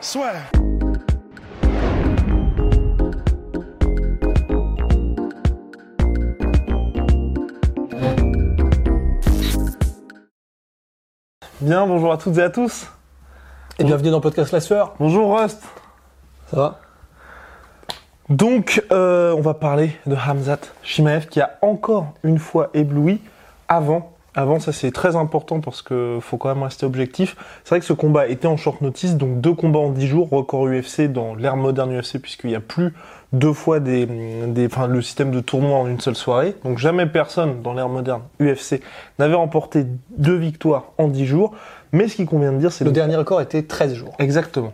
Soit. Bien, bonjour à toutes et à tous. Et bienvenue dans Podcast La Sueur. Bonjour Rust. Ça va? Donc, euh, on va parler de Hamzat Shimaev qui a encore une fois ébloui avant. Avant, ça c'est très important parce que faut quand même rester objectif. C'est vrai que ce combat était en short notice, donc deux combats en dix jours, record UFC dans l'ère moderne UFC puisqu'il n'y a plus deux fois des, des, enfin, le système de tournoi en une seule soirée. Donc jamais personne dans l'ère moderne UFC n'avait remporté deux victoires en dix jours. Mais ce qui convient de dire, c'est Le de- dernier record était 13 jours. Exactement.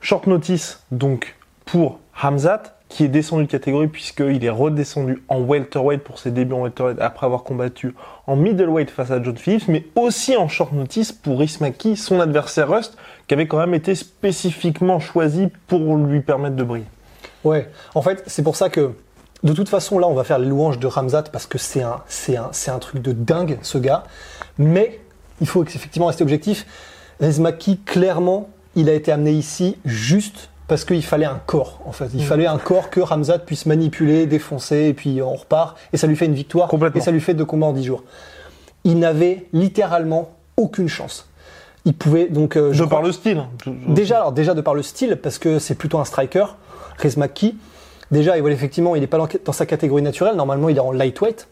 Short notice, donc, pour Hamzat, qui est descendu de catégorie puisqu'il est redescendu en welterweight pour ses débuts en welterweight après avoir combattu en middleweight face à John Phillips, mais aussi en short notice pour Ismaki, son adversaire Rust, qui avait quand même été spécifiquement choisi pour lui permettre de briller. Ouais, en fait, c'est pour ça que, de toute façon, là, on va faire les louanges de Ramzat parce que c'est un, un, un truc de dingue, ce gars. Mais il faut effectivement rester objectif. Rezmaki, clairement, il a été amené ici juste parce qu'il fallait un corps, en fait. Il fallait un corps que Ramzat puisse manipuler, défoncer, et puis on repart. Et ça lui fait une victoire. Complètement. Et ça lui fait deux combats en dix jours. Il n'avait littéralement aucune chance. Il pouvait donc. euh, je crois- par le style. hein. Déjà, alors déjà de par le style, parce que c'est plutôt un striker, Rezmaki. Déjà, et voilà, effectivement, il n'est pas dans sa catégorie naturelle. Normalement, il est en lightweight.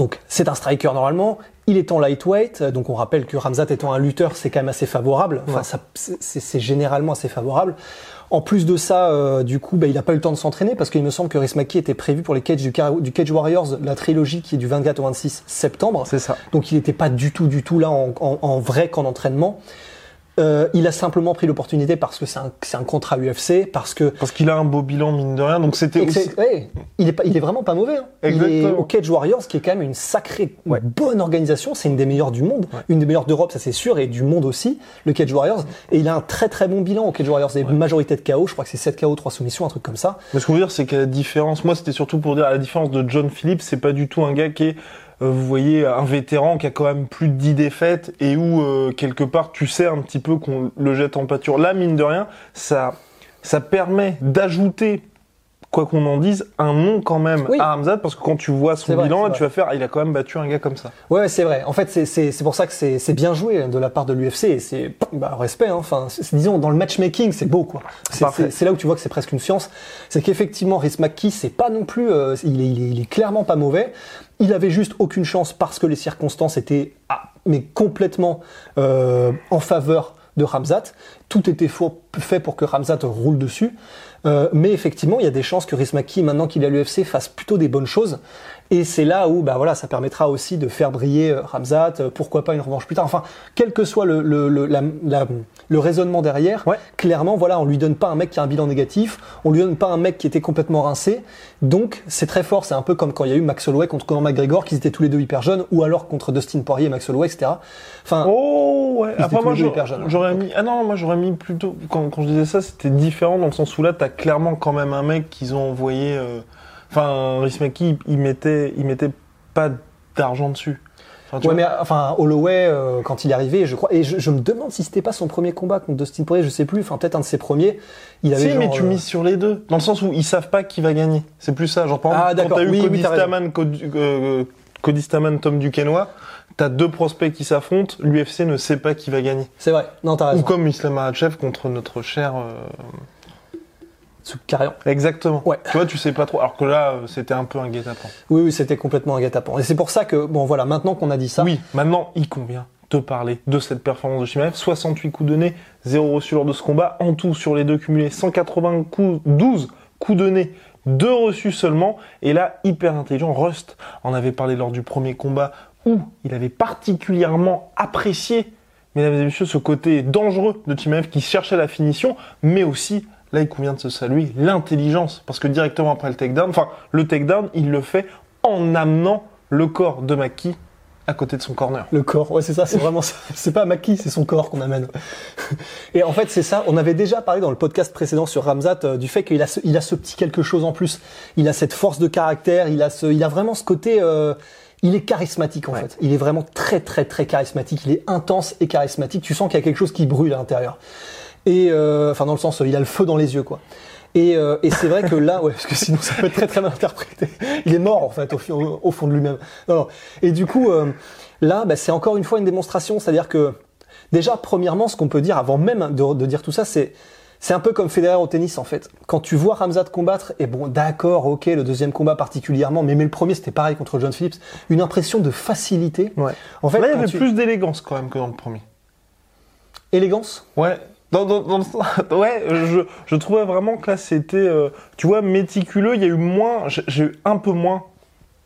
Donc, c'est un striker normalement. Il est en lightweight. Donc, on rappelle que Ramzat étant un lutteur, c'est quand même assez favorable. Enfin, Ouais. c'est généralement assez favorable. En plus de ça, euh, du coup, bah, il n'a pas eu le temps de s'entraîner parce qu'il me semble que Rismaki était prévu pour les Cage du, Cage Warriors, la trilogie qui est du 24 au 26 septembre. C'est ça. Donc il n'était pas du tout, du tout là en, en- en vrai qu'en entraînement. Euh, il a simplement pris l'opportunité parce que c'est un, c'est un contrat UFC, parce que Parce qu'il a un beau bilan, mine de rien. Donc c'était que aussi. ouais, il, est pas, il est vraiment pas mauvais. hein. Il est au Cage Warriors, qui est quand même une sacrée, bonne organisation. C'est une des meilleures du monde, une des meilleures d'Europe, ça c'est sûr, et du monde aussi, le Cage Warriors. Et il a un très très bon bilan au Cage Warriors. Et majorité de KO, je crois que c'est 7 KO, 3 soumissions, un truc comme ça. Mais ce qu'on veut dire, c'est qu'à la différence, moi c'était surtout pour dire, à la différence de John Phillips, c'est pas du tout un gars qui est, vous voyez, un vétéran qui a quand même plus de 10 défaites et où, euh, quelque part, tu sais un petit peu qu'on le jette en pâture. Là, mine de rien, ça, ça permet d'ajouter, quoi qu'on en dise, un nom quand même Oui. à Hamzat, parce que quand tu vois son bilan, vrai. tu vas faire, ah, il a quand même battu un gars comme ça. Ouais, c'est vrai. En fait, c'est- c'est c'est pour ça que c'est c'est bien joué de la part de l'UFC. Et c'est bah, respect. Hein. Enfin, disons dans le matchmaking, c'est beau quoi. C'est là où tu vois que c'est presque une science. C'est qu'effectivement, Rhys McKee, c'est pas non plus. euh, il, est, il, est, il est clairement pas mauvais. Il avait juste aucune chance parce que les circonstances étaient ah, mais complètement euh, en faveur de Ramzat. Tout était faux- fait pour que Ramzat roule dessus. Euh, mais effectivement, il y a des chances que Rismaki, maintenant qu'il à l'UFC, fasse plutôt des bonnes choses. Et c'est là où, bah voilà, ça permettra aussi de faire briller euh, Ramzat. euh, pourquoi pas une revanche plus tard. Enfin, quel que soit le, le, le, la- la- le raisonnement derrière, Ouais. clairement, voilà, on lui donne pas un mec qui a un bilan négatif, on lui donne pas un mec qui était complètement rincé. Donc, c'est très fort. C'est un peu comme quand il y a eu Max Holloway contre Conor McGregor, qui étaient tous les deux hyper jeunes, ou alors contre Dustin Poirier et Max Holloway, etc. Enfin, Oh ouais. Après étaient moi hein. j'aurais mis ah non moi j'aurais mis plutôt quand, quand je disais ça c'était différent dans le sens où là t'as clairement quand même un mec qu'ils ont envoyé euh, enfin Rismaki il, mettait il mettait pas d'argent dessus. Enfin, Ouais, mais enfin, Holloway, euh, quand il est arrivé, je crois, et je, je me demande si c'était pas son premier combat contre Dustin Poirier, je sais plus, enfin peut-être un de ses premiers. Il avait Si, genre, mais tu euh, mises sur les deux. Dans le sens où ils savent pas qui va gagner. C'est plus ça. Genre, par Ah, exemple, quand d'accord. t'as eu Oui, oui, Cody raison. Stamann, Cody, euh, Cody Stamann, Tom Duquesnoy, t'as deux prospects qui s'affrontent. L'UFC ne sait pas qui va gagner. C'est vrai. Non, t'as Ou raison. comme Islam Makhachev contre notre cher. Exactement. Ouais. Tu vois, tu sais pas trop. Alors que là, euh, c'était un peu un guet-apens. Oui, oui, c'était complètement un guet-apens. Et c'est pour ça que, bon, voilà, maintenant qu'on a dit ça. Oui, maintenant, il convient de parler de cette performance de Shimaev. 68 coups donnés, 0 reçus lors de ce combat. En tout, sur les deux cumulés, 180 coups, 12 coups donnés, 2 reçus seulement. Et là, hyper intelligent. Rust en avait parlé lors du premier combat où il avait particulièrement apprécié mesdames et messieurs, ce côté dangereux de Chimaev qui cherchait la finition, mais aussi, là il convient de se saluer, l'intelligence. Parce que directement après le takedown, enfin, le takedown, il le fait en amenant le corps de Maki à côté de son corner. Le corps, ouais, c'est ça, c'est vraiment ça. C'est pas Maki, c'est son corps qu'on amène. Et en fait, c'est ça. On avait déjà parlé dans le podcast précédent sur Ramzat euh, du fait qu'il a ce, il a ce petit quelque chose en plus. Il a cette force de caractère. Il a ce, il a vraiment ce côté. euh, il est charismatique en Ouais. fait. Il est vraiment très très très charismatique. Il est intense et charismatique. Tu sens qu'il y a quelque chose qui brûle à l'intérieur. Et euh, enfin dans le sens, il a le feu dans les yeux quoi. Et, euh, et c'est vrai que là, ouais, parce que sinon ça peut être très très mal interprété. Il est mort en fait au, fi- au- au fond de lui-même. Non, non. Et du coup, euh, là, bah, c'est encore une fois une démonstration, c'est-à-dire que déjà, premièrement, ce qu'on peut dire avant même de, de dire tout ça, c'est c'est un peu comme Federer au tennis en fait. Quand tu vois Ramzat combattre, et bon, d'accord, ok, le deuxième combat particulièrement, mais, mais le premier c'était pareil contre John Phillips, une impression de facilité. Ouais. En fait, là, il y avait tu- plus d'élégance quand même que dans le premier. élégance? Ouais. Dans, dans, dans ouais, je, je trouvais vraiment que là c'était, euh, tu vois, méticuleux. Il y a eu moins, j'ai eu un peu moins,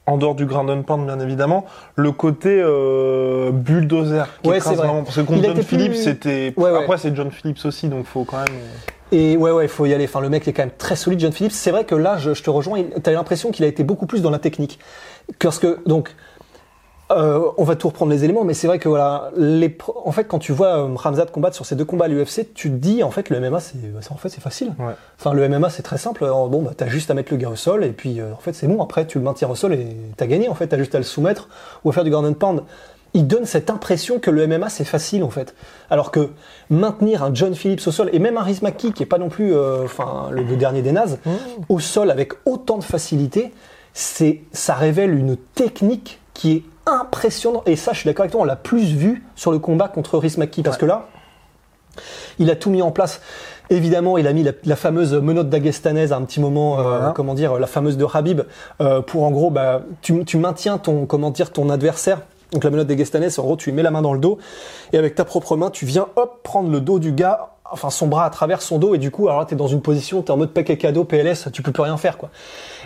en dehors du ground and pound bien évidemment, le côté euh, bulldozer. Qui Ouais, c'est vrai. Vraiment, parce que contre John plus- Phillips, c'était. Ouais, ouais. Après, c'est John Phillips aussi, donc faut quand même. euh, Et ouais, ouais, il faut y aller. Enfin, le mec est quand même très solide, John Phillips. C'est vrai que là, je, je te rejoins. T'as l'impression qu'il a été beaucoup plus dans la technique. Parce que, donc, euh, on va tout reprendre les éléments, mais c'est vrai que voilà, les, pro- en fait, quand tu vois euh, Ramzat combattre sur ces deux combats à l'UFC, tu te dis, en fait, le MMA, c'est, c'est- en fait, c'est facile. Ouais. Enfin, le MMA, c'est très simple. Alors, bon, bah, t'as juste à mettre le gars au sol, et puis, euh, en fait, c'est bon. Après, tu le maintiens au sol et t'as gagné. En fait, t'as juste à le soumettre ou à faire du ground and pound. Il donne cette impression que le MMA, c'est facile, en fait. Alors que maintenir un John Phillips au sol, et même un Riz Maki, qui est pas non plus, euh, enfin, le, le dernier des nazes, au sol avec autant de facilité, c'est, ça révèle une technique qui est impressionnante. Et ça, je suis d'accord avec toi, on l'a plus vu sur le combat contre Riz Maki, parce que là, il a tout mis en place. Évidemment, il a mis la, la fameuse menotte d'Agestanaise à un petit moment, euh, comment dire, la fameuse de Habib, euh, pour en gros, bah, tu, tu maintiens ton, comment dire, ton adversaire. Donc la menotte d'Agestanaise, en gros, tu lui mets la main dans le dos et avec ta propre main, tu viens, hop, prendre le dos du gars, enfin son bras à travers son dos et du coup, alors là, t'es dans une position, t'es en mode paquet cadeau, PLS, tu peux plus rien faire, quoi.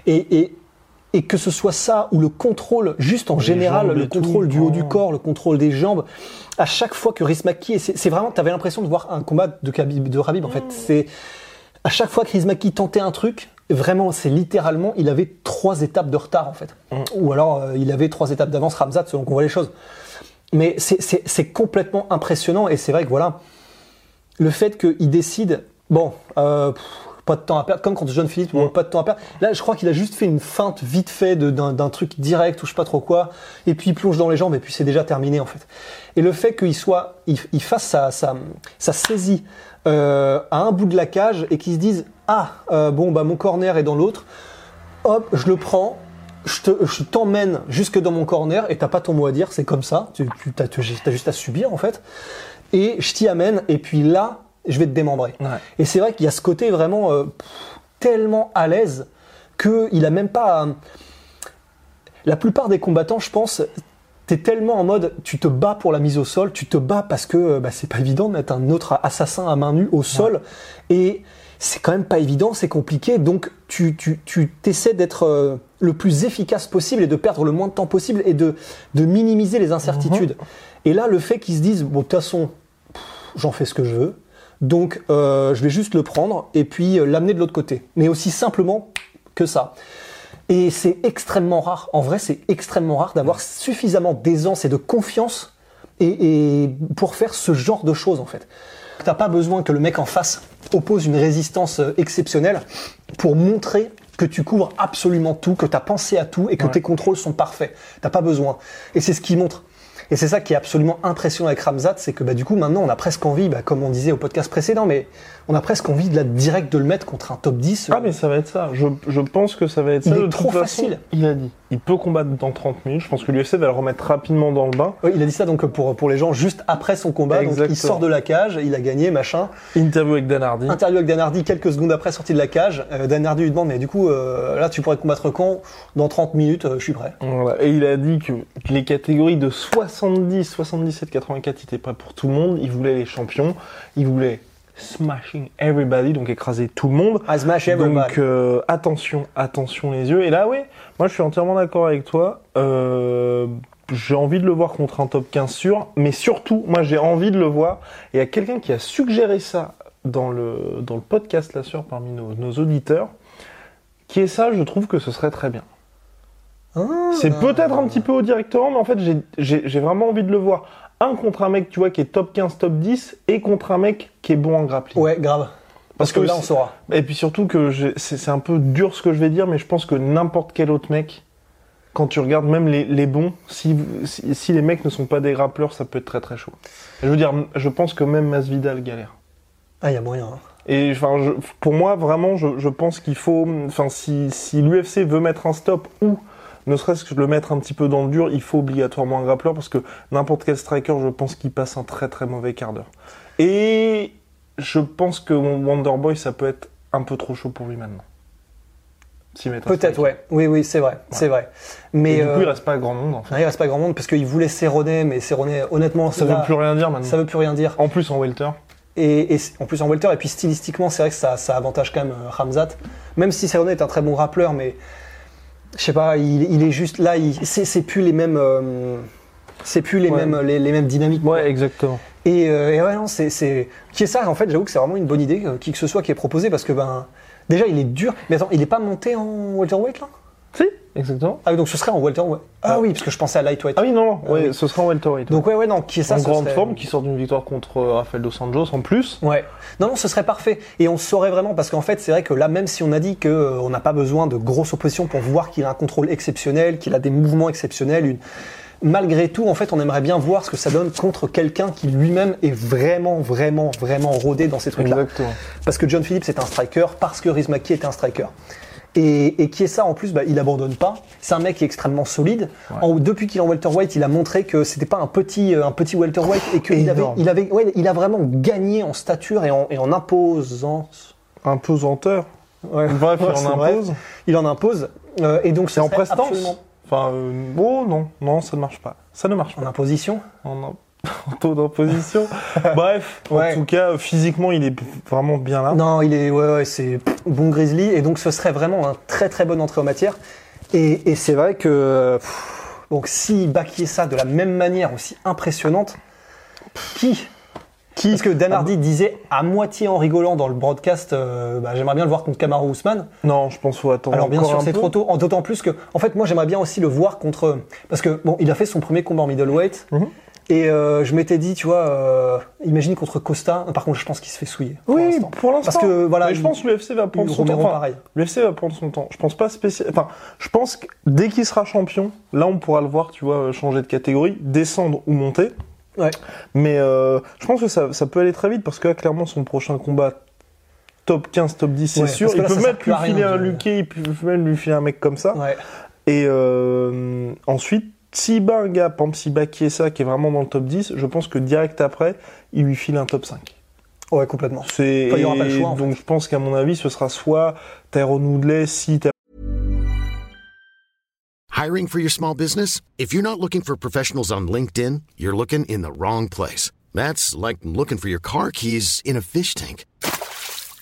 Et, et, et que ce soit ça ou le contrôle, juste en Les général, le tout, contrôle du haut du oh. corps, le contrôle des jambes, à chaque fois que Rhys Maki, et c'est vraiment, t'avais l'impression de voir un combat de, Khabib, de Rabib en fait. C'est à chaque fois que Rhys Maki tentait un truc, vraiment, c'est littéralement, il avait trois étapes de retard en fait, ou alors euh, il avait trois étapes d'avance Ramzat selon qu'on voit les choses. Mais c'est- c'est c'est complètement impressionnant et c'est vrai que voilà, le fait qu'il décide, bon, euh, pff, pas de temps à perdre, comme quand John Phillips, bon, pas de temps à perdre. Là, je crois qu'il a juste fait une feinte vite fait d'un truc direct ou je sais pas trop quoi, et puis il plonge dans les jambes et puis c'est déjà terminé en fait. Et le fait qu'il soit, il, il fasse sa, sa, sa saisie euh, à un bout de la cage et qu'il se dise, ah, euh, bon, bah mon corner est dans l'autre, hop, je le prends. Je te- je t'emmène jusque dans mon corner et t'as pas ton mot à dire, c'est comme ça. Tu, tu as, juste à subir en fait. Et je t'y amène et puis là, je vais te démembrer. Ouais. Et c'est vrai qu'il y a ce côté vraiment euh, pff, tellement à l'aise qu'il a même pas. la plupart des combattants, je pense, t'es tellement en mode, tu te bats pour la mise au sol, tu te bats parce que euh, bah, c'est pas évident de mettre un autre assassin à main nue au sol, et c'est quand même pas évident, c'est compliqué, donc tu tu tu t'essaies d'être euh, le plus efficace possible et de perdre le moins de temps possible et de de minimiser les incertitudes. Et là, le fait qu'ils se disent, bon, de toute façon, j'en fais ce que je veux. Donc, euh, je vais juste le prendre et puis euh, l'amener de l'autre côté. Mais aussi simplement que ça. Et c'est extrêmement rare. En vrai, c'est extrêmement rare d'avoir suffisamment d'aisance et de confiance et, et pour faire ce genre de choses, en fait. T'as pas besoin que le mec en face oppose une résistance euh, exceptionnelle pour montrer que tu couvres absolument tout, que tu as pensé à tout et que Ouais. tes contrôles sont parfaits. T'as pas besoin. Et c'est ce qui montre. Et c'est ça qui est absolument impressionnant avec Ramzat, c'est que bah, du coup maintenant on a presque envie, bah, comme on disait au podcast précédent, mais on a presque envie de la direct de le mettre contre un top 10. Ah mais ça va être ça. Je, je pense que ça va être Il ça. est de toute trop façon, facile. Il a dit. Il peut combattre dans 30 minutes. Je pense que l'UFC va le remettre rapidement dans le bain. Il a dit ça donc pour, pour les gens juste après son combat. Donc il sort de la cage, il a gagné, machin. Interview avec Dan Hardy. Interview avec Dan Hardy quelques secondes après sortie de la cage. Euh, Dan Hardy lui demande mais du coup euh, là tu pourrais combattre quand? Dans 30 minutes, euh, je suis prêt. Voilà. Et il a dit que les catégories de 70, 77, 84 étaient prêts pour tout le monde. Il voulait les champions. Il voulait smashing everybody, donc écraser tout le monde. I smash everybody. Donc euh, attention, attention les yeux. Et là, oui, moi je suis entièrement d'accord avec toi. Euh, j'ai envie de le voir contre un top 15 sûr, mais surtout, moi j'ai envie de le voir. Et il y a quelqu'un qui a suggéré ça dans le, dans le podcast là sûr parmi nos, nos auditeurs, qui est ça, je trouve que ce serait très bien. Ah. C'est peut-être un petit peu haut directement, mais en fait, j'ai vraiment envie de le voir. Un contre un mec, tu vois, qui est top 15, top 10, et contre un mec qui est bon en grappling. Ouais, grave. Parce que là, on saura. Et puis surtout que c'est un peu dur ce que je vais dire, mais je pense que n'importe quel autre mec, quand tu regardes même les, les bons, si, si, si les mecs ne sont pas des grappleurs, ça peut être très très chaud. Je veux dire, je pense que même Masvidal galère. Ah, il y a moyen. hein. Et enfin, pour moi, vraiment, je, je pense qu'il faut. Enfin, si, si l'UFC veut mettre un stop ou ne serait-ce que le mettre un petit peu dans le dur, il faut obligatoirement un grappleur parce que n'importe quel striker, je pense qu'il passe un très très mauvais quart d'heure. Et je pense que Wonderboy, ça peut être un peu trop chaud pour lui maintenant. Peut-être, ouais. Oui, oui, c'est vrai. C'est vrai. Et Mais du coup, euh, il reste pas grand monde en fait. non, il reste pas grand monde parce qu'il voulait Cerrone, mais Cerrone, honnêtement, Ça là, veut plus rien dire maintenant. ça veut plus rien dire. En plus, en welter. Et, et en plus en welter, et puis stylistiquement, c'est vrai que ça, ça avantage quand même euh, Ramzat. Même si Cerrone est un très bon rappeur, mais je sais pas, il, il est juste là, c'est plus les mêmes. euh, c'est plus les, Ouais. mêmes, les, les mêmes dynamiques. quoi. Ouais, exactement. Et, euh, et ouais, non, c'est, c'est, qui est ça, en fait, j'avoue que c'est vraiment une bonne idée, euh, qui que ce soit qui est proposé, parce que, ben, déjà, il est dur. Mais attends, il est pas monté en welterweight, là? Exactement. Ah oui, donc ce serait en welterweight. Ah, Ah. oui, parce que je pensais à lightweight. Ah oui, non, non, Ah ouais, oui. ce sera en welterweight. Donc ouais, ouais, non, qui est ça en ce grande serait- forme, qui sort d'une victoire contre euh, Rafael Dos Anjos en plus. Ouais. Non, non, ce serait parfait. Et on saurait vraiment, parce qu'en fait, c'est vrai que là, même si on a dit que euh, on n'a pas besoin de grosses oppositions pour voir qu'il a un contrôle exceptionnel, qu'il a des mouvements exceptionnels, une... malgré tout, en fait, on aimerait bien voir ce que ça donne contre quelqu'un qui lui-même est vraiment, vraiment, vraiment rodé dans ces trucs-là. Exactement. Parce que John Phillips est un striker, parce que Riz Maki est un striker. Et, et qui est ça en plus, bah, il abandonne pas. C'est un mec qui est extrêmement solide. En- depuis qu'il est en welterweight, il a montré que c'était pas un petit, euh, un petit welterweight et qu'il avait, il avait, ouais, il a vraiment gagné en stature et en, et en imposance. Imposanteur. Ouais. Bref, il en impose. Il en impose. Euh, et donc C'est en prestance. absolument- Enfin, euh, oh non, non, ça ne marche pas. Ça ne marche En pas. imposition. En, en taux d'imposition. Bref, Ouais. en tout cas, physiquement, il est vraiment bien là. Non, il est, ouais, ouais, c'est bon Grizzly, et donc ce serait vraiment un très très bonne entrée en matière. Et, et c'est vrai que, pff, donc si baquait ça de la même manière aussi impressionnante, qui? Qui? Parce que Dan Hardy disait à moitié en rigolant dans le broadcast, euh, bah, j'aimerais bien le voir contre Kamaru Usman. Non, je pense qu'il faut attendre. Alors bien sûr c'est trop tôt, d'autant plus que, en fait moi j'aimerais bien aussi le voir contre, parce que bon il a fait son premier combat en middleweight. Mhm. Et euh, je m'étais dit, tu vois, euh, imagine contre Costa. Par contre, je pense qu'il se fait souiller. Oui, pour l'instant. Parce que voilà, Mais je pense que l'UFC va prendre son temps. Enfin. L'UFC va prendre son temps. Je pense pas spécial. Enfin, je pense que dès qu'il sera champion, là, on pourra le voir, tu vois, changer de catégorie, descendre ou monter. Ouais. Mais euh, je pense que ça, ça peut aller très vite parce que là, clairement, son prochain combat top 15, top 10, c'est Ouais, sûr. Il peut plus lui filer un Luquet, il peut même lui filer un mec comme ça. Ouais. Et euh, ensuite, s'il bat un gars, Chiesa, qui est vraiment dans le top 10, je pense que direct après, il lui file un top 5. Ouais, complètement. C'est Enfin, il y aura pas le choix, en donc je pense qu'à mon avis, ce sera soit Tyrone Woodley, si Hiring for your small business? If you're not looking for professionals on LinkedIn, you're looking in the wrong place. That's like looking for your car keys in a fish tank.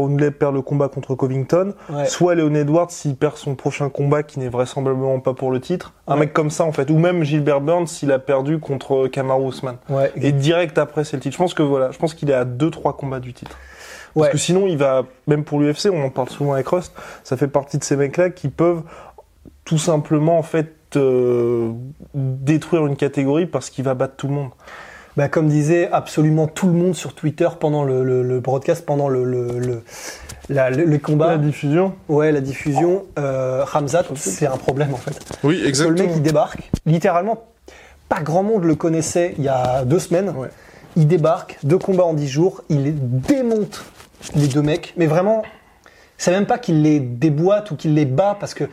Woodley perd le combat contre Covington, Ouais. soit Leon Edwards s'il perd son prochain combat qui n'est vraisemblablement pas pour le titre, un Ouais. mec comme ça en fait, ou même Gilbert Burns s'il a perdu contre Kamaru Usman. Ouais. Et direct après c'est le titre. Je pense que voilà, je pense qu'il est à 2-3 combats du titre. Parce que sinon il va, même pour l'UFC, on en parle souvent avec Rust, ça fait partie de ces mecs-là qui peuvent tout simplement en fait euh, détruire une catégorie parce qu'il va battre tout le monde. Bah, comme disait absolument tout le monde sur Twitter pendant le, le- le broadcast, pendant le, le, le, la- le- le combat. La diffusion. Ouais, la diffusion. Euh, Ramzat, c'est un problème en fait. Oui, Parce que le exactement. mec, il débarque. Littéralement, pas grand monde le connaissait il y a deux semaines. Ouais. Il débarque, deux combats en dix jours. Il les démonte, les deux mecs. Mais vraiment, c'est même pas qu'il les déboîte ou qu'il les bat parce que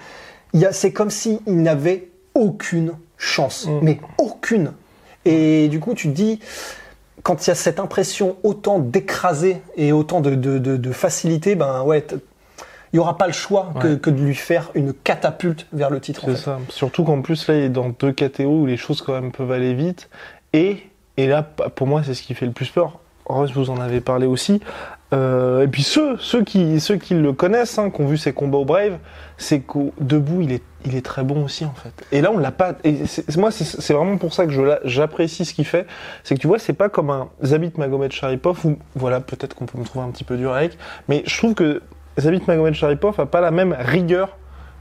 c'est comme s'il n'avait aucune chance. Mm. Mais aucune. Et du coup, tu te dis, quand il y a cette impression autant d'écraser et autant de, de, de- de facilité, ben ouais, il n'y aura pas le choix que, Ouais. que de lui faire une catapulte vers le titre. en C'est fait. ça. Surtout qu'en plus, là, il est dans deux catégories où les choses quand même peuvent aller vite. Et, et là, pour moi, c'est ce qui fait le plus peur. Rose, vous en avez parlé aussi. Euh, et puis ceux, ceux, qui, ceux qui le connaissent, hein, qui ont vu ses combats au Brave, c'est qu'au debout, il est, il est très bon aussi, en fait. Et là, on l'a pas. Et moi, c'est vraiment pour ça que j'apprécie ce qu'il fait. C'est que tu vois, c'est pas comme un Zabit Magomed Sharipov où, voilà, peut-être qu'on peut me trouver un petit peu dur avec, mais je trouve que Zabit Magomed Sharipov a pas la même rigueur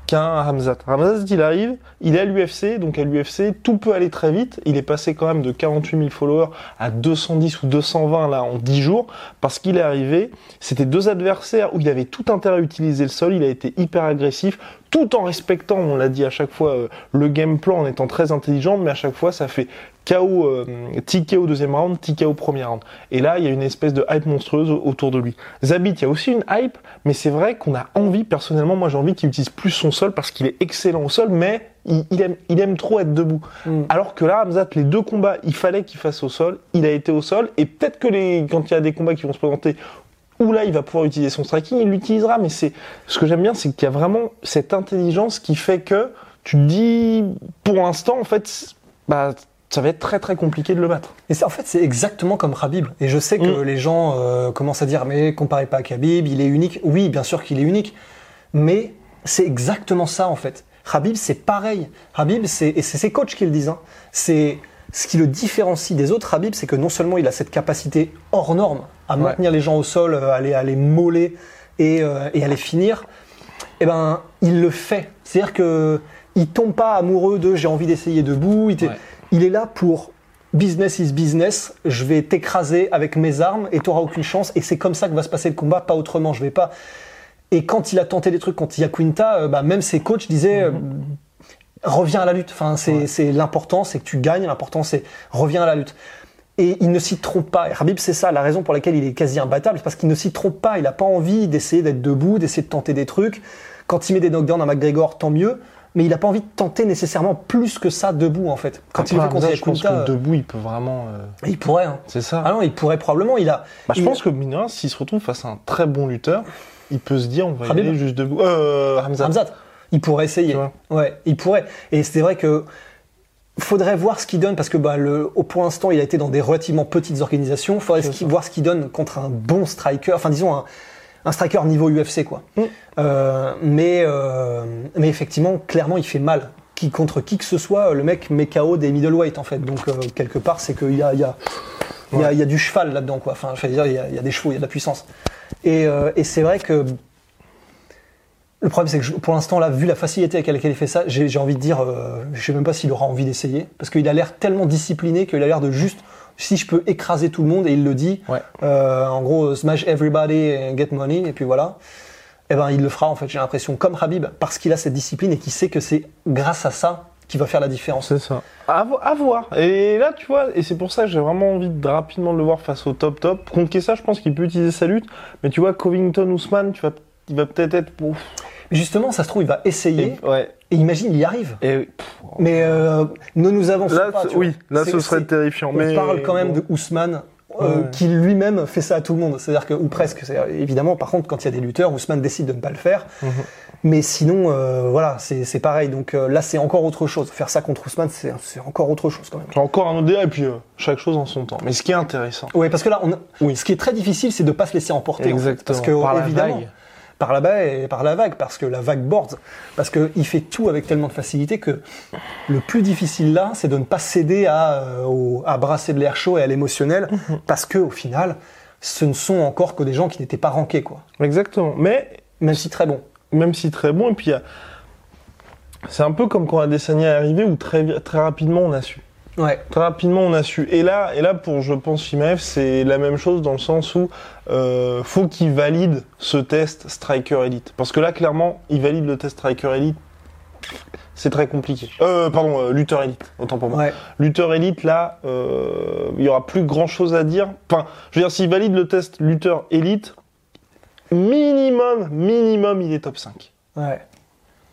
qu'un Hamzat. Hamzat, il arrive, il est à l'UFC, donc à l'UFC, tout peut aller très vite. Il est passé quand même de 48 000 followers à 210 ou 220 là en 10 jours, parce qu'il est arrivé, c'était deux adversaires où il avait tout intérêt à utiliser le sol, il a été hyper agressif, tout en respectant, on l'a dit à chaque fois, euh, le game plan en étant très intelligent, mais à chaque fois ça fait KO, euh, TKO deuxième round, TKO premier round. Et là, il y a une espèce de hype monstrueuse au- autour de lui. Zabit, il y a aussi une hype, mais c'est vrai qu'on a envie, personnellement, moi j'ai envie qu'il utilise plus son sol parce qu'il est excellent au sol, mais il, il aime, il aime trop être debout. Mm. Alors que là, Hamzat, les deux combats, il fallait qu'il fasse au sol, il a été au sol, et peut-être que les, quand il y a des combats qui vont se présenter, où là il va pouvoir utiliser son striking, il l'utilisera, mais c'est ce que j'aime bien, c'est qu'il y a vraiment cette intelligence qui fait que tu te dis, pour l'instant, en fait, bah, ça va être très très compliqué de le battre. Et c'est- en fait, c'est exactement comme Khabib. Et je sais que Mm. les gens euh, commencent à dire, mais comparez pas à Khabib, il est unique. Oui, bien sûr qu'il est unique. Mais c'est exactement ça, en fait. Khabib, c'est pareil. Khabib, c'est, et c'est ses coachs qui le disent, hein. c'est ce qui le différencie des autres. Khabib, c'est que non seulement il a cette capacité hors norme à Ouais. maintenir les gens au sol, euh, à les, à les moller et, euh, et à les finir, eh ben, il le fait. C'est-à-dire que il tombe pas amoureux de j'ai envie d'essayer debout. Il, t'est- Ouais. Il est là pour business is business. Je vais t'écraser avec mes armes et tu n'auras aucune chance. Et c'est comme ça que va se passer le combat, pas autrement. Je vais pas. Et quand il a tenté des trucs, quand il y a Quinta, euh, bah, même ses coachs disaient euh, reviens à la lutte. Enfin, c'est c'est l'important, c'est que tu gagnes. L'important, c'est reviens à la lutte. Et il ne s'y trompe pas. Et Habib, c'est ça, la raison pour laquelle il est quasi imbattable, c'est parce qu'il ne s'y trompe pas. Il n'a pas envie d'essayer d'être debout, d'essayer de tenter des trucs. Quand il met des knockdowns à McGregor, tant mieux. Mais il n'a pas envie de tenter nécessairement plus que ça debout, en fait. Quand il fait contre je pense que euh, debout, il peut vraiment. euh, il pourrait. hein. C'est ça. Ah non, il pourrait probablement. Il a. Bah, je il- pense que Mineur, s'il se retrouve face à un très bon lutteur, il peut se dire on va y aller juste debout. Euh, Hamzat. Hamzat, il pourrait essayer. Ouais, il pourrait. Et c'est vrai que faudrait voir ce qu'il donne parce que bah, le, pour l'instant, il a été dans des relativement petites organisations. Faudrait voir ce qu'il donne contre un bon striker. Enfin, disons un, un striker niveau UFC, quoi. Mm. Euh, mais, euh, mais effectivement, clairement, il fait mal. Qui, contre qui que ce soit, le mec met KO des middleweight en fait. Donc euh, quelque part, c'est qu'il y a, il y, a, il y, a, il y a du cheval là-dedans, quoi. Enfin, je veux dire, il y, a, il y a des chevaux, il y a de la puissance. Et, euh, et c'est vrai que le problème, c'est que je- pour l'instant, là, vu la facilité avec laquelle il fait ça, j'ai j'ai envie de dire, euh, je sais même pas s'il aura envie d'essayer, parce qu'il a l'air tellement discipliné qu'il a l'air de juste, si je peux écraser tout le monde, et il le dit, Ouais. euh, en gros, smash everybody and get money, et puis voilà. Eh ben, il le fera, en fait, j'ai l'impression, comme Habib, parce qu'il a cette discipline et qu'il sait que c'est grâce à ça qu'il va faire la différence. C'est ça. À, vo- à voir. Et là, tu vois, et c'est pour ça que j'ai vraiment envie de rapidement le voir face au top top. Contre Kessa, je pense qu'il peut utiliser sa lutte. Mais tu vois, Covington Ousmane, tu vas, il va peut-être être. Ouf. Justement, ça se trouve, il va essayer, Et- ouais. Et imagine, il y arrive. Et pff, Mais euh, ne nous avançons là, pas. vois. oui, là, ce serait terrifiant. On mais parle quand même de Ousmane, euh, Ouais. qui lui-même fait ça à tout le monde. C'est-à-dire que, ou presque. Évidemment, par contre, quand il y a des lutteurs, Ousmane décide de ne pas le faire. Mhm. Mais sinon, euh, voilà, c'est pareil. Donc euh, là, c'est encore autre chose. Faire ça contre Ousmane, c'est encore autre chose quand même. C'est encore un autre débat, et puis chaque chose en son temps. Mais ce qui est intéressant, Oui, parce que là, on a- Oui. ce qui est très difficile, c'est de pas se laisser emporter. en fait. Exactement. parce que Par la vague. Par la vague et par la vague, parce que la vague board, parce que il fait tout avec tellement de facilité que le plus difficile là, c'est de ne pas céder à, euh, au- à brasser de l'air chaud et à l'émotionnel, Mhm. parce que au final, ce ne sont encore que des gens qui n'étaient pas rankés, quoi. exactement. Mais Même si très bon. même si très bon, et puis c'est un peu comme quand Adesanya est arrivé, où très, très rapidement on a su. Ouais. Très rapidement, on a su. Et là, et là pour, je pense, Shimaev, c'est la même chose dans le sens où euh, faut qu'il valide ce test Striker Elite. Parce que là, clairement, il valide le test Striker Elite. C'est très compliqué. Euh, pardon, euh, lutteur Elite, autant pour moi. Ouais. Lutteur Elite, là, euh, il y aura plus grand chose à dire. Enfin, je veux dire, s'il valide le test lutteur Elite, minimum, minimum, il est top 5. Ouais.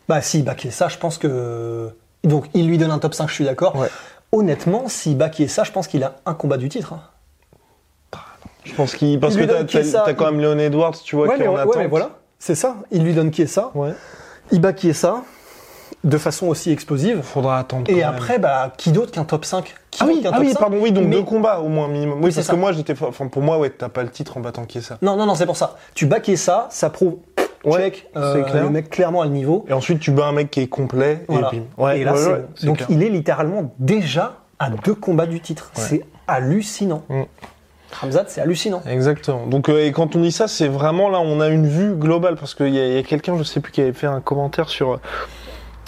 Bah si, bah qui est ça, je pense que donc il lui donne un top 5, je suis d'accord. Ouais. Honnêtement, si bat ça, je pense qu'il a un combat du titre. hein. pense qu'il parce que t'as quand même Léon Edwards, tu vois, Ouais, qui mais, en ouais, attente. mais voilà, c'est ça. Il lui donne Chiesa. Ouais. Il bat Chiesa de façon aussi explosive. Faudra attendre. Et même. après, bah, qui d'autre qu'un top 5 Qui Ah oui, ah top oui, 5? pardon, oui, donc Mais- deux combats au moins minimum. Oui, parce ça. que moi j'étais, enfin pour moi ouais, t'as pas le titre en battant qui est ça. Non, non, non, c'est pour ça. Tu bats Chiesa, ça prouve. Ouais, check, euh, clair. le mec clairement a le niveau. Et ensuite tu bats un mec qui est complet Voilà. et bim. Ouais, et là, ouais, c'est ouais, bon. c'est Donc clair. il est littéralement déjà à deux combats du titre. C'est hallucinant. Mm. Ramzat, c'est hallucinant. Exactement. Donc euh, et quand on dit ça, c'est vraiment là on a une vue globale parce qu'il y a, a quelqu'un, je sais plus, qui avait fait un commentaire sur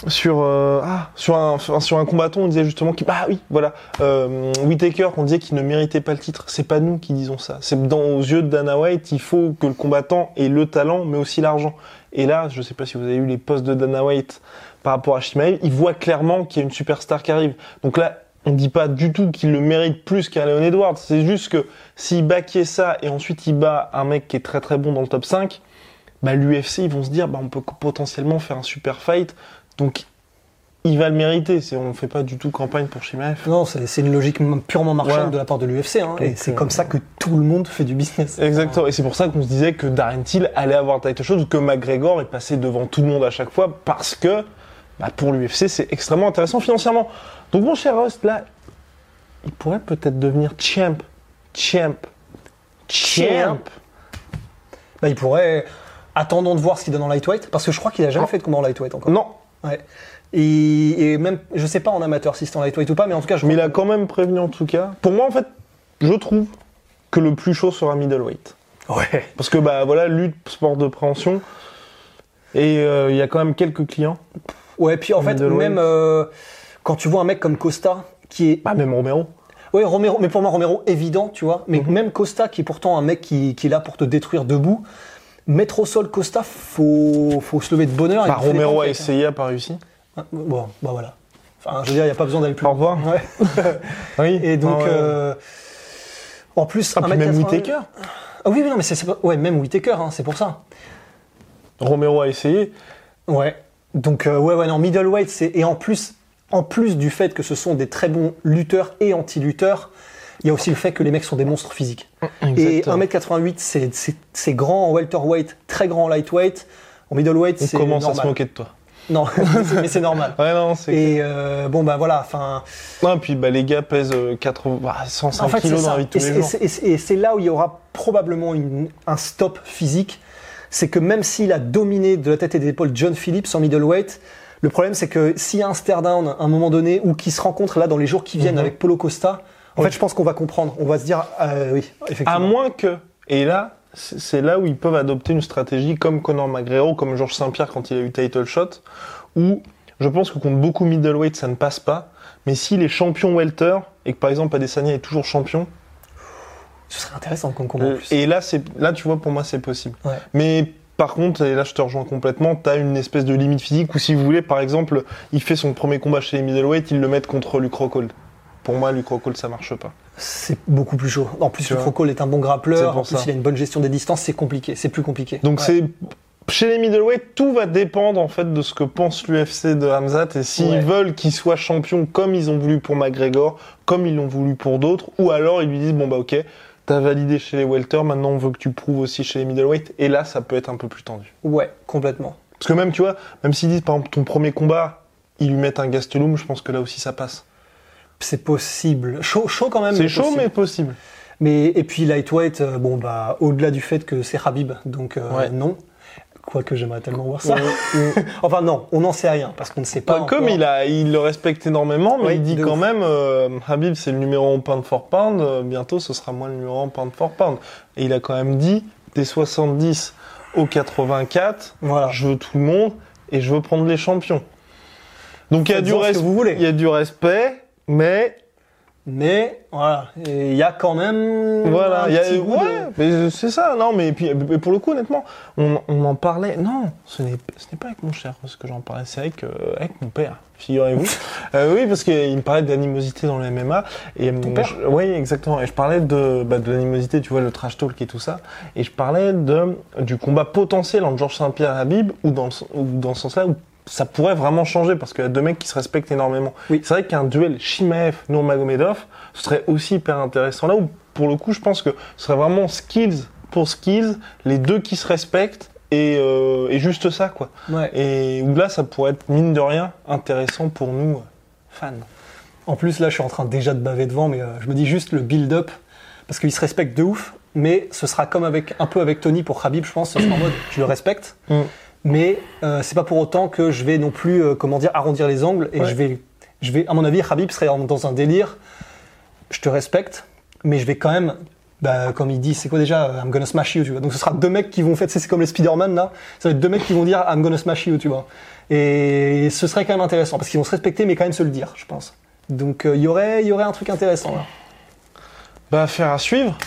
sur euh, ah sur un sur un combattant, on disait justement qu'il bah oui voilà euh, Whitaker, disait qu'il ne méritait pas le titre. C'est pas nous qui disons ça. C'est dans aux yeux de Dana White, il faut que le combattant ait le talent mais aussi l'argent. Et là, je sais pas si vous avez eu les posts de Dana White par rapport à Shimaev, il voit clairement qu'il y a une superstar qui arrive. Donc là, on dit pas du tout qu'il le mérite plus qu'un Leon Edwards. C'est juste que s'il bat ça et ensuite il bat un mec qui est très très bon dans le top 5, bah l'UFC ils vont se dire bah on peut potentiellement faire un super fight. Donc il va le mériter. On fait pas du tout campagne pour Shimaev. Non, c'est une logique purement marchande de la part de l'UFC. Hein, et c'est euh, comme ça que tout le monde fait du business. Exactement. Et c'est pour ça qu'on se disait que Darren Till allait avoir le title shot ou que McGregor est passé devant tout le monde à chaque fois parce que bah, pour l'UFC c'est extrêmement intéressant financièrement. Donc mon cher Rust là, il pourrait peut-être devenir champ, champ, champ. Bah, il pourrait. Attendons de voir ce qu'il donne en lightweight, parce que je crois qu'il a jamais Oh. fait de combat en lightweight encore. Non, Ouais. Et, et même, je sais pas en amateur si c'est en lightweight ou pas, mais en tout cas, je mais il a quand même prévenu en tout cas. Pour moi en fait, je trouve que le plus chaud sera middleweight. Ouais. Parce que bah voilà, lutte, sport de préhension. Et euh, il y a quand même quelques clients. Ouais, puis en fait, même euh, quand tu vois un mec comme Costa, qui est. Ah même Romero. Ouais, Romero, mais pour moi, Romero, évident, tu vois. Mais Mhm. même Costa, qui est pourtant un mec qui, qui est là pour te détruire debout, mettre au sol Costa, faut, faut se lever de bonheur. Bah, Romero a essayé, a pas réussi. Bon, bah voilà. Enfin, je veux dire, il n'y a pas besoin d'aller plus Au loin. revoir. Ouais. Oui. Et donc, Ah ouais. euh, en plus, Ah, puis même 1m80. Whittaker. Ah oui, oui, non, mais c'est pas- ouais, même Whittaker, hein, c'est pour ça. Romero a essayé. Ouais. Donc euh, ouais, ouais, non, middleweight, c'est et en plus, en plus du fait que ce sont des très bons lutteurs et anti-lutteurs, il y a aussi le fait que les mecs sont des monstres physiques. Et Exactement. 1m88, c'est- c'est c'est grand en welterweight, très grand en lightweight. En middleweight, On c'est commence normal. à se moquer de toi. Non, mais c'est- mais c'est normal. Ouais, non, c'est. Et euh, bon, bah voilà, enfin. Non, puis bah, les gars pèsent euh, 80, bah, 105 En fait, c'est kilos dans la vie de tous Et les jours. et c'est- et c'est là où il y aura probablement une- un stop physique. C'est que même s'il a dominé de la tête et des épaules John Phillips en middleweight, le problème c'est que s'il y a un stare down à un moment donné ou qui se rencontre là dans les jours qui viennent Mhm. avec Polo Costa, en fait je pense qu'on va comprendre. On va se dire, euh, oui, effectivement. À moins que. Et là, c'est là où ils peuvent adopter une stratégie comme Conor McGregor, comme Georges Saint-Pierre quand il a eu title shot, où je pense que contre beaucoup middleweight ça ne passe pas. Mais s'il est champion welter et que par exemple Adesanya est toujours champion, Ce serait intéressant comme combat Euh, plus. Et là, c'est là, tu vois, pour moi, c'est possible. Ouais. Mais par contre, et là, je te rejoins complètement. T'as une espèce de limite physique où, si vous voulez, par exemple, il fait son premier combat chez les middleweight, il le met contre Luke Rockhold. Pour moi, Luke Rockhold, ça marche pas. C'est beaucoup plus chaud. En plus, le. Crocol est un bon grappleur. En plus, ça. il a une bonne gestion des distances. C'est compliqué. C'est plus compliqué. Donc Ouais. c'est chez les middleweight, tout va dépendre en fait de ce que pense l'UFC de Hamzat et s'ils Ouais. veulent qu'il soit champion comme ils ont voulu pour McGregor, comme ils l'ont voulu pour d'autres, ou alors ils lui disent bon bah ok, t'as validé chez les welter, maintenant on veut que tu prouves aussi chez les middleweight, et là ça peut être un peu plus tendu. Ouais, complètement. Parce que même, tu vois, même s'ils disent par exemple ton premier combat, ils lui mettent un Gastelum, je pense que là aussi ça passe. C'est possible. Chaud, chaud quand même. C'est chaud, possible. mais possible. Mais et puis lightweight, euh, bon bah au-delà du fait que c'est Habib, donc euh, Ouais. non. Quoique j'aimerais tellement voir ça. Enfin non, on n'en sait rien parce qu'on ne sait pas. Pas comme il, a, il le respecte énormément, mais il dit quand ouf. même, euh, Habib c'est le numéro 1 pound for pound, euh, bientôt ce sera moi le numéro 1 pound for pound. Et il a quand même dit, des 70 au 84, Voilà. je veux tout le monde et je veux prendre les champions. Donc il y, a du ce que res- vous voulez. il y a du respect, mais Mais voilà, il y a quand même. Voilà, il y a, de- ouais, c'est ça, non, mais puis mais pour le coup, honnêtement, on, on en parlait. Non, ce n'est ce n'est pas avec mon cher Russ que j'en parlais, c'est avec, euh, avec mon père, figurez-vous. Euh, oui, parce qu'il me parlait d'animosité dans le MMA. Et, Ton père je- Oui, exactement. Et je parlais de, bah, de l'animosité, tu vois, le trash talk et tout ça. Et je parlais de, du combat potentiel entre Georges Saint-Pierre et Habib, ou dans, ou dans ce sens-là, où ça pourrait vraiment changer, parce qu'il y a deux mecs qui se respectent énormément. Oui. C'est vrai qu'un duel Shimaev-Nurmagomedov, ce serait aussi hyper intéressant là, où pour le coup, je pense que ce serait vraiment skills pour skills, les deux qui se respectent et, euh, et juste ça, quoi. Ouais. Et où là, ça pourrait être, mine de rien, intéressant pour nous, euh, fans. En plus, là, je suis en train déjà de baver devant, mais euh, je me dis juste le build-up, parce qu'il se respecte de ouf, mais ce sera comme avec un peu avec Tony pour Khabib, je pense, ce sera en mode je le respecte, Mm. Mais euh, c'est pas pour autant que je vais non plus, euh, comment dire, arrondir les angles, et Ouais. je vais, je vais, à mon avis, Khabib serait dans un délire, je te respecte, mais je vais quand même, bah, comme il dit, c'est quoi déjà, euh, I'm gonna smash you, tu vois. Donc ce sera deux mecs qui vont faire, c'est comme les Spider-Man là, ça va être deux mecs qui vont dire I'm gonna smash you, tu vois. Et ce serait quand même intéressant, parce qu'ils vont se respecter, mais quand même se le dire, je pense. Donc euh, il y aurait, il y aurait un truc intéressant là. Bah, affaire à suivre.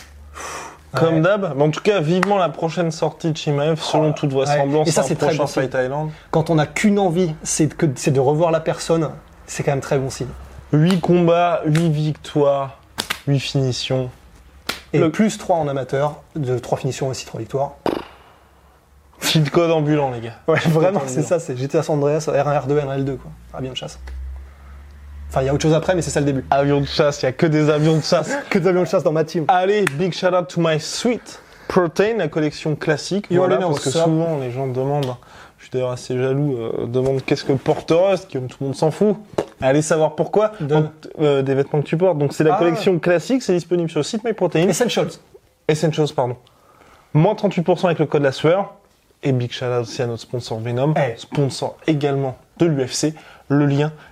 Comme Ouais. d'hab. Mais en tout cas, vivement la prochaine sortie de Chimaev, selon Oh, toute ouais. vraisemblance, Et ça, c'est très prochain bon. Fight Island. Quand on n'a qu'une envie, c'est de revoir la personne, c'est quand même très bon signe. 8 combats, 8 victoires, 8 finitions. Et Le- plus 3 en amateur, de 3 finitions aussi, 3 victoires. Feed code ambulant, les gars. Ouais, vraiment, c'est ça, c'est GTA San Andreas, R1, R2, N1L2, quoi. Avion de chasse. Enfin, il y a autre chose après, mais c'est ça le début. Avion de chasse, il y a que des avions de chasse. Que d'avions de chasse dans ma team. Allez, big shout out to my sweet protein, la collection classique. Yo, voilà, parce que ça. souvent les gens demandent, je suis d'ailleurs assez jaloux, euh, demandent qu'est-ce que porte Rust, comme tout le monde s'en fout. Allez savoir pourquoi. De- euh, des vêtements que tu portes. Donc c'est la Ah. collection classique, c'est disponible sur le site MyProtein. Essentials. Essentials, pardon. Moins 38% avec le code la sueur. Et big shout out aussi à notre sponsor Venom, Eh. sponsor également de l'UFC. Le lien